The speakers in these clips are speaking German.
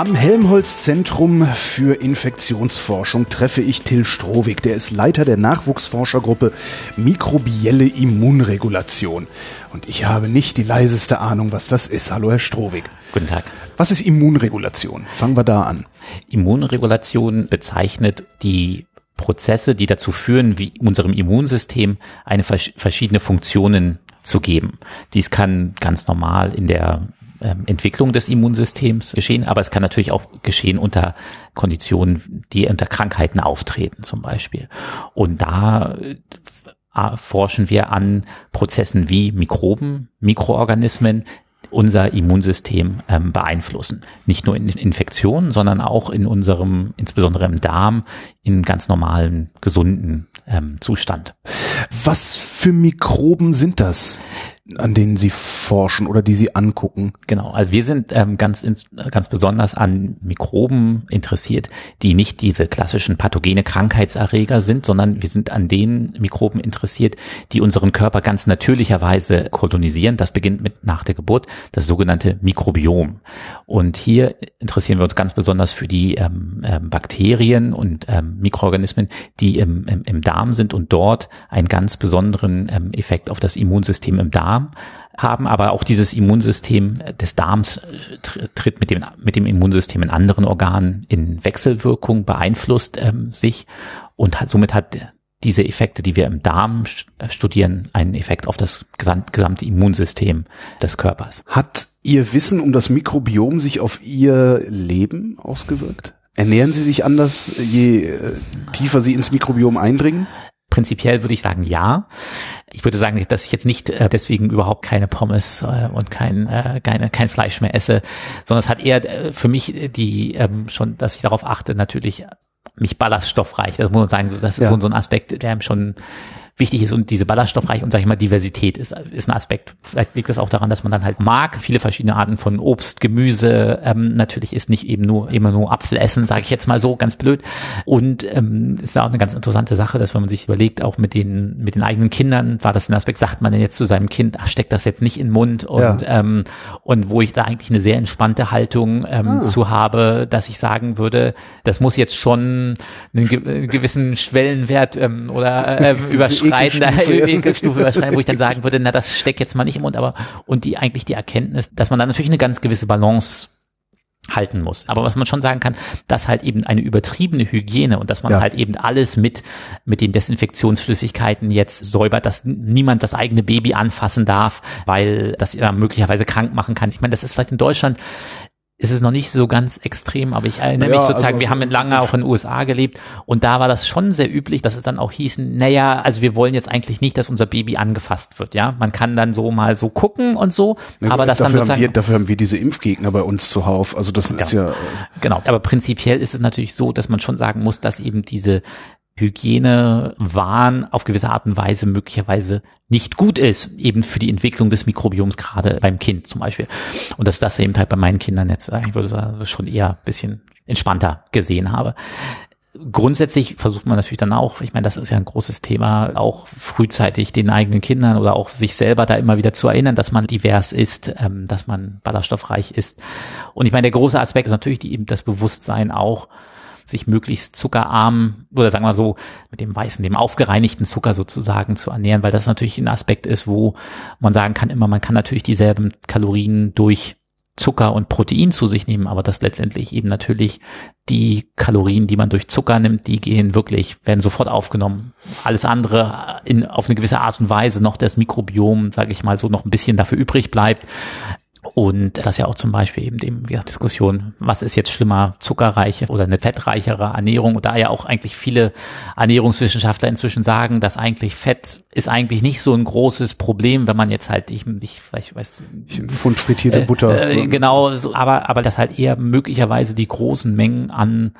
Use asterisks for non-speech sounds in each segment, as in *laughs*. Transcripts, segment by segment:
Am Helmholtz-Zentrum für Infektionsforschung treffe ich Till Strohwig. Der ist Leiter der Nachwuchsforschergruppe Mikrobielle Immunregulation. Und ich habe nicht die leiseste Ahnung, was das ist. Hallo, Herr Strohwig. Guten Tag. Was ist Immunregulation? Fangen wir da an. Immunregulation bezeichnet die Prozesse, die dazu führen, wie unserem Immunsystem eine verschiedene Funktionen zu geben. Dies kann ganz normal in der ähm, Entwicklung des Immunsystems geschehen, aber es kann natürlich auch geschehen unter Konditionen, die unter Krankheiten auftreten zum Beispiel. Und da äh, forschen wir an Prozessen wie Mikroben, Mikroorganismen, unser Immunsystem ähm, beeinflussen. Nicht nur in Infektionen, sondern auch in unserem, insbesondere im Darm, in ganz normalen, gesunden ähm, Zustand. Was für Mikroben sind das? An denen Sie forschen oder die Sie angucken? Genau, also wir sind ähm, ganz, ganz besonders an Mikroben interessiert, die nicht diese klassischen pathogene Krankheitserreger sind, sondern wir sind an den Mikroben interessiert, die unseren Körper ganz natürlicherweise kolonisieren. Das beginnt mit nach der Geburt, das sogenannte Mikrobiom. Und hier interessieren wir uns ganz besonders für die ähm, ähm, Bakterien und ähm, Mikroorganismen, die im, im, im Darm sind und dort einen ganz besonderen ähm, Effekt auf das Immunsystem im Darm Darm haben, aber auch dieses Immunsystem des Darms äh, tritt mit dem, mit dem Immunsystem in anderen Organen in Wechselwirkung, beeinflusst ähm, sich und hat, somit hat diese Effekte, die wir im Darm äh, studieren, einen Effekt auf das gesamte Immunsystem des Körpers. Hat Ihr Wissen um das Mikrobiom sich auf Ihr Leben ausgewirkt? Ernähren Sie sich anders, je äh, tiefer Sie ins Mikrobiom eindringen? Prinzipiell würde ich sagen, ja. Ich würde sagen, dass ich jetzt nicht äh, deswegen überhaupt keine Pommes äh, und kein, äh, keine, kein Fleisch mehr esse, sondern es hat eher äh, für mich die ähm, schon, dass ich darauf achte, natürlich mich ballaststoffreich. Das muss man sagen, das ist ja. so, so ein Aspekt, der einem schon wichtig ist und diese ballaststoffreich und sage ich mal Diversität ist, ist ein Aspekt. Vielleicht liegt das auch daran, dass man dann halt mag, viele verschiedene Arten von Obst, Gemüse, ähm, natürlich ist nicht eben nur immer nur Apfel essen, sage ich jetzt mal so, ganz blöd. Und ähm, ist auch eine ganz interessante Sache, dass wenn man sich überlegt, auch mit den mit den eigenen Kindern war das ein Aspekt, sagt man denn jetzt zu seinem Kind, ach, steckt das jetzt nicht in den Mund und ja. ähm, und wo ich da eigentlich eine sehr entspannte Haltung ähm, ah. zu habe, dass ich sagen würde, das muss jetzt schon einen, ge gewissen Schwellenwert ähm, oder *laughs* äh, überschreiten überschreiten, da Ekelstufe überschreiten, wo ich dann sagen würde, na, das steckt jetzt mal nicht im Mund, aber und die eigentlich die Erkenntnis, dass man da natürlich eine ganz gewisse Balance halten muss. Aber was man schon sagen kann, dass halt eben eine übertriebene Hygiene und dass man ja. halt eben alles mit, mit den Desinfektionsflüssigkeiten jetzt säubert, dass niemand das eigene Baby anfassen darf, weil das ja möglicherweise krank machen kann. Ich meine, das ist vielleicht in Deutschland ist es noch nicht so ganz extrem, aber ich erinnere ja, mich sozusagen, also, wir haben lange auch in den USA gelebt und da war das schon sehr üblich, dass es dann auch hießen, naja, also wir wollen jetzt eigentlich nicht, dass unser Baby angefasst wird, ja. Man kann dann so mal so gucken und so, ja, aber das dafür dann sozusagen. Haben wir, dafür haben wir diese Impfgegner bei uns zuhauf, also das genau. ist ja. Äh genau, aber prinzipiell ist es natürlich so, dass man schon sagen muss, dass eben diese Hygienewahn auf gewisse Art und Weise möglicherweise nicht gut ist, eben für die Entwicklung des Mikrobioms, gerade beim Kind zum Beispiel. Und dass das eben halt bei meinen Kindern jetzt, ich würde sagen, schon eher ein bisschen entspannter gesehen habe. Grundsätzlich versucht man natürlich dann auch, ich meine, das ist ja ein großes Thema, auch frühzeitig den eigenen Kindern oder auch sich selber da immer wieder zu erinnern, dass man divers ist, ähm, dass man ballaststoffreich ist. Und ich meine, der große Aspekt ist natürlich die, eben das Bewusstsein auch, sich möglichst zuckerarm oder sagen wir so mit dem weißen, dem aufgereinigten Zucker sozusagen zu ernähren, weil das natürlich ein Aspekt ist, wo man sagen kann immer, man kann natürlich dieselben Kalorien durch Zucker und Protein zu sich nehmen, aber das letztendlich eben natürlich die Kalorien, die man durch Zucker nimmt, die gehen wirklich, werden sofort aufgenommen. Alles andere in, auf eine gewisse Art und Weise noch das Mikrobiom, sage ich mal so, noch ein bisschen dafür übrig bleibt, und das ja auch zum Beispiel eben dem ja, Diskussion, was ist jetzt schlimmer, zuckerreiche oder eine fettreichere Ernährung? Und da ja auch eigentlich viele Ernährungswissenschaftler inzwischen sagen, dass eigentlich Fett ist eigentlich nicht so ein großes Problem, wenn man jetzt halt, ich, ich vielleicht weiß, ein Pfund frittierte Butter. Äh, genau, so, aber, aber das halt eher möglicherweise die großen Mengen an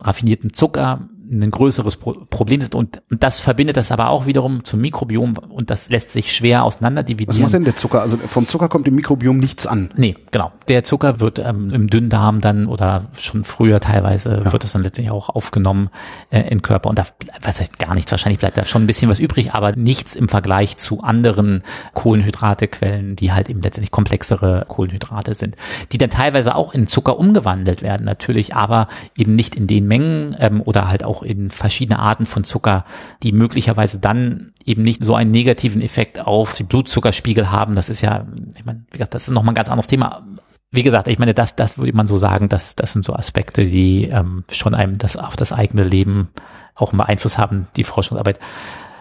raffiniertem Zucker ein größeres Pro Problem sind. Und, und das verbindet das aber auch wiederum zum Mikrobiom und das lässt sich schwer auseinander dividieren. Was macht denn der Zucker? Also vom Zucker kommt im Mikrobiom nichts an. Nee, genau. Der Zucker wird ähm, im Dünndarm dann oder schon früher teilweise ja. wird es dann letztlich auch aufgenommen äh, in Körper. Und da was heißt gar nichts. Wahrscheinlich bleibt da schon ein bisschen was übrig, aber nichts im Vergleich zu anderen Kohlenhydratequellen, die halt eben letztendlich komplexere Kohlenhydrate sind, die dann teilweise auch in Zucker umgewandelt werden natürlich, aber eben nicht in den Mengen ähm, oder halt auch in verschiedene Arten von Zucker, die möglicherweise dann eben nicht so einen negativen Effekt auf die Blutzuckerspiegel haben. Das ist ja, ich meine, wie gesagt, das ist nochmal ein ganz anderes Thema. Wie gesagt, ich meine, das, das würde man so sagen, dass das sind so Aspekte, die ähm, schon einem das auf das eigene Leben auch einen Einfluss haben, die Forschungsarbeit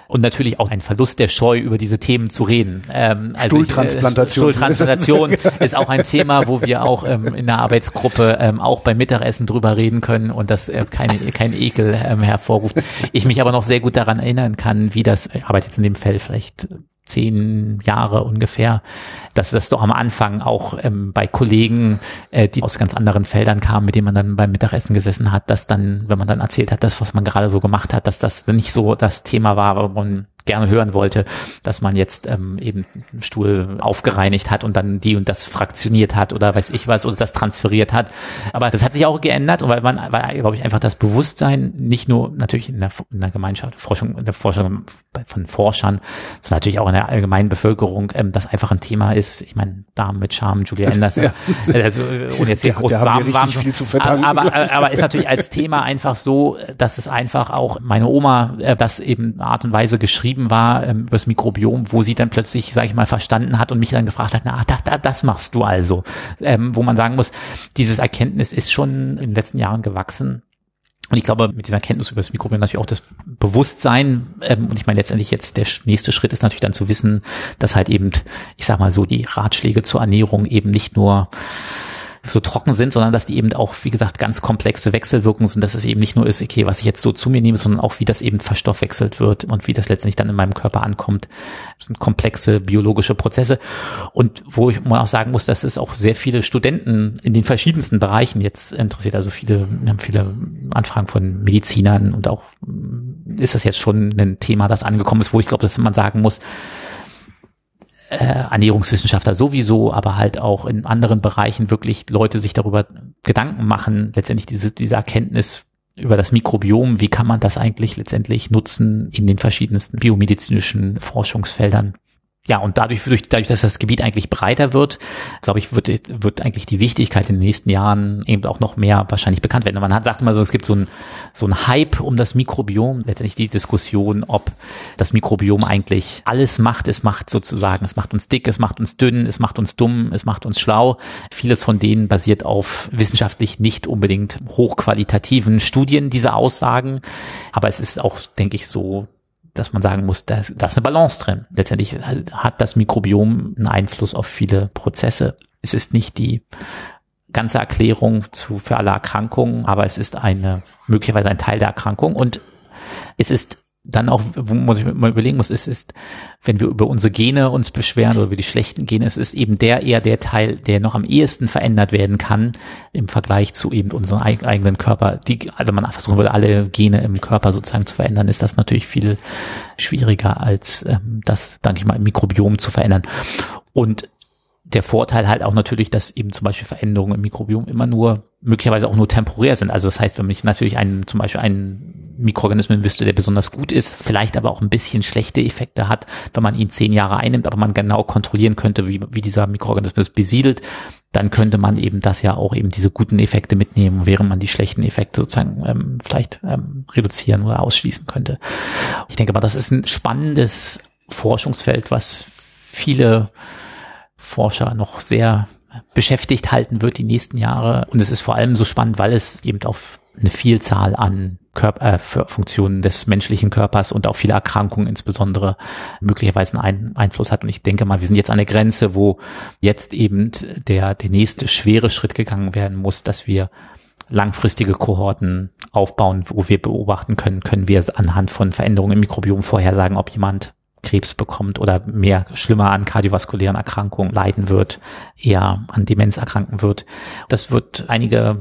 und natürlich auch ein Verlust der Scheu, über diese Themen zu reden. Ähm, also Stuhltransplantation. Ich, äh, Stuhltransplantation *laughs* ist auch ein Thema, wo wir auch ähm, in der Arbeitsgruppe ähm, auch beim Mittagessen drüber reden können und das äh, keine, kein Ekel ähm, hervorruft. Ich mich aber noch sehr gut daran erinnern kann, wie das, ich arbeite jetzt in dem Feld vielleicht zehn Jahre ungefähr, dass das doch am Anfang auch ähm, bei Kollegen, äh, die aus ganz anderen Feldern kamen, mit denen man dann beim Mittagessen gesessen hat, dass dann, wenn man dann erzählt hat, das, was man gerade so gemacht hat, dass das nicht so das Thema war, wo man gerne hören wollte, dass man jetzt ähm, eben Stuhl aufgereinigt hat und dann die und das fraktioniert hat oder weiß ich was oder das transferiert hat. Aber das hat sich auch geändert, weil man, weil, glaube ich, einfach das Bewusstsein nicht nur natürlich in der, in der Gemeinschaft, Forschung, in der Forschung von Forschern, sondern natürlich auch in der allgemeinen Bevölkerung, ähm, das einfach ein Thema ist. Ich meine, Damen mit Charme, Julia *laughs* Anderson, ja. also, ohne jetzt hier groß der warm, warm viel zu verdanken, aber, aber, aber ist natürlich als Thema einfach so, dass es einfach auch meine Oma äh, das eben Art und Weise geschrieben geschrieben war ähm, über das Mikrobiom, wo sie dann plötzlich, sage ich mal, verstanden hat und mich dann gefragt hat, na, da, da, das machst du also. Ähm, wo man sagen muss, dieses Erkenntnis ist schon in den letzten Jahren gewachsen. Und ich glaube, mit dieser Erkenntnis über das Mikrobiom natürlich auch das Bewusstsein. Ähm, und ich meine, letztendlich jetzt der nächste Schritt ist natürlich dann zu wissen, dass halt eben, ich sag mal so, die Ratschläge zur Ernährung eben nicht nur so trocken sind, sondern dass die eben auch, wie gesagt, ganz komplexe Wechselwirkungen sind, dass es eben nicht nur ist, okay, was ich jetzt so zu mir nehme, sondern auch, wie das eben verstoffwechselt wird und wie das letztendlich dann in meinem Körper ankommt. Das sind komplexe biologische Prozesse. Und wo ich mal auch sagen muss, dass es auch sehr viele Studenten in den verschiedensten Bereichen jetzt interessiert. Also viele, wir haben viele Anfragen von Medizinern und auch ist das jetzt schon ein Thema, das angekommen ist, wo ich glaube, dass man sagen muss, äh, Ernährungswissenschaftler sowieso, aber halt auch in anderen Bereichen wirklich Leute sich darüber Gedanken machen, letztendlich diese, diese Erkenntnis über das Mikrobiom, wie kann man das eigentlich letztendlich nutzen in den verschiedensten biomedizinischen Forschungsfeldern ja, und dadurch, dadurch, dass das Gebiet eigentlich breiter wird, glaube ich, wird, wird eigentlich die Wichtigkeit in den nächsten Jahren eben auch noch mehr wahrscheinlich bekannt werden. Man hat, sagt immer so, es gibt so ein, so ein Hype um das Mikrobiom, letztendlich die Diskussion, ob das Mikrobiom eigentlich alles macht. Es macht sozusagen, es macht uns dick, es macht uns dünn, es macht uns dumm, es macht uns schlau. Vieles von denen basiert auf wissenschaftlich nicht unbedingt hochqualitativen Studien, diese Aussagen. Aber es ist auch, denke ich, so dass man sagen muss, da, da ist eine Balance drin. Letztendlich hat das Mikrobiom einen Einfluss auf viele Prozesse. Es ist nicht die ganze Erklärung zu, für alle Erkrankungen, aber es ist eine, möglicherweise ein Teil der Erkrankung und es ist dann auch, wo man sich mal überlegen muss, ist, ist, wenn wir über unsere Gene uns beschweren oder über die schlechten Gene, es ist eben der eher der Teil, der noch am ehesten verändert werden kann im Vergleich zu eben unserem eigenen Körper. Die, wenn man versuchen würde, alle Gene im Körper sozusagen zu verändern, ist das natürlich viel schwieriger als ähm, das, denke ich mal, im Mikrobiom zu verändern. Und der Vorteil halt auch natürlich, dass eben zum Beispiel Veränderungen im Mikrobiom immer nur, möglicherweise auch nur temporär sind. Also das heißt, wenn ich natürlich einen, zum Beispiel einen Mikroorganismen wüsste, der besonders gut ist, vielleicht aber auch ein bisschen schlechte Effekte hat, wenn man ihn zehn Jahre einnimmt, aber man genau kontrollieren könnte, wie, wie dieser Mikroorganismus besiedelt, dann könnte man eben das ja auch eben diese guten Effekte mitnehmen, während man die schlechten Effekte sozusagen ähm, vielleicht ähm, reduzieren oder ausschließen könnte. Ich denke mal, das ist ein spannendes Forschungsfeld, was viele Forscher noch sehr beschäftigt halten wird die nächsten Jahre. Und es ist vor allem so spannend, weil es eben auf eine Vielzahl an Körper, äh, Funktionen des menschlichen Körpers und auch viele Erkrankungen insbesondere möglicherweise einen Einfluss hat. Und ich denke mal, wir sind jetzt an der Grenze, wo jetzt eben der, der nächste schwere Schritt gegangen werden muss, dass wir langfristige Kohorten aufbauen, wo wir beobachten können, können wir anhand von Veränderungen im Mikrobiom vorhersagen, ob jemand Krebs bekommt oder mehr schlimmer an kardiovaskulären Erkrankungen leiden wird, eher an Demenz erkranken wird. Das wird einige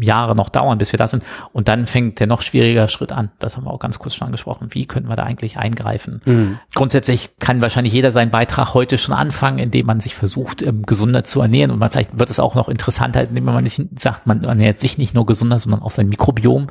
Jahre noch dauern, bis wir da sind. Und dann fängt der noch schwieriger Schritt an. Das haben wir auch ganz kurz schon angesprochen. Wie können wir da eigentlich eingreifen? Mhm. Grundsätzlich kann wahrscheinlich jeder seinen Beitrag heute schon anfangen, indem man sich versucht, ähm, gesunder zu ernähren. Und man vielleicht wird es auch noch interessanter, indem man nicht sagt, man ernährt sich nicht nur gesunder, sondern auch sein Mikrobiom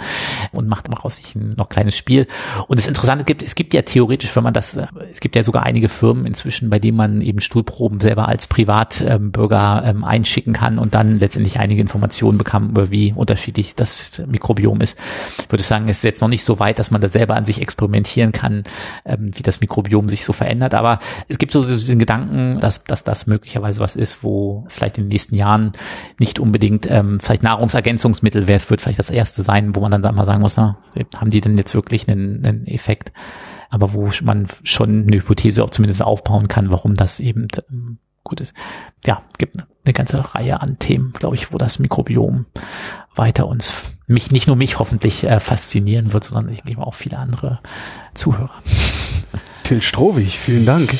und macht daraus sich ein noch kleines Spiel. Und das Interessante gibt, es gibt ja theoretisch, wenn man das, äh, es gibt ja sogar einige Firmen inzwischen, bei denen man eben Stuhlproben selber als Privatbürger ähm, einschicken kann und dann letztendlich einige Informationen bekommt, über wie unterschiedlich das Mikrobiom ist. Ich würde sagen, es ist jetzt noch nicht so weit, dass man da selber an sich experimentieren kann, ähm, wie das Mikrobiom sich so verändert. Aber es gibt so diesen Gedanken, dass, dass das möglicherweise was ist, wo vielleicht in den nächsten Jahren nicht unbedingt ähm, vielleicht Nahrungsergänzungsmittel wird, wird vielleicht das erste sein, wo man dann mal sagen muss, na, haben die denn jetzt wirklich einen, einen Effekt? aber wo man schon eine Hypothese auch zumindest aufbauen kann, warum das eben gut ist. Ja, gibt eine ganze Reihe an Themen, glaube ich, wo das Mikrobiom weiter uns, mich, nicht nur mich hoffentlich äh, faszinieren wird, sondern ich glaube auch viele andere Zuhörer. Till Strohwig, vielen Dank.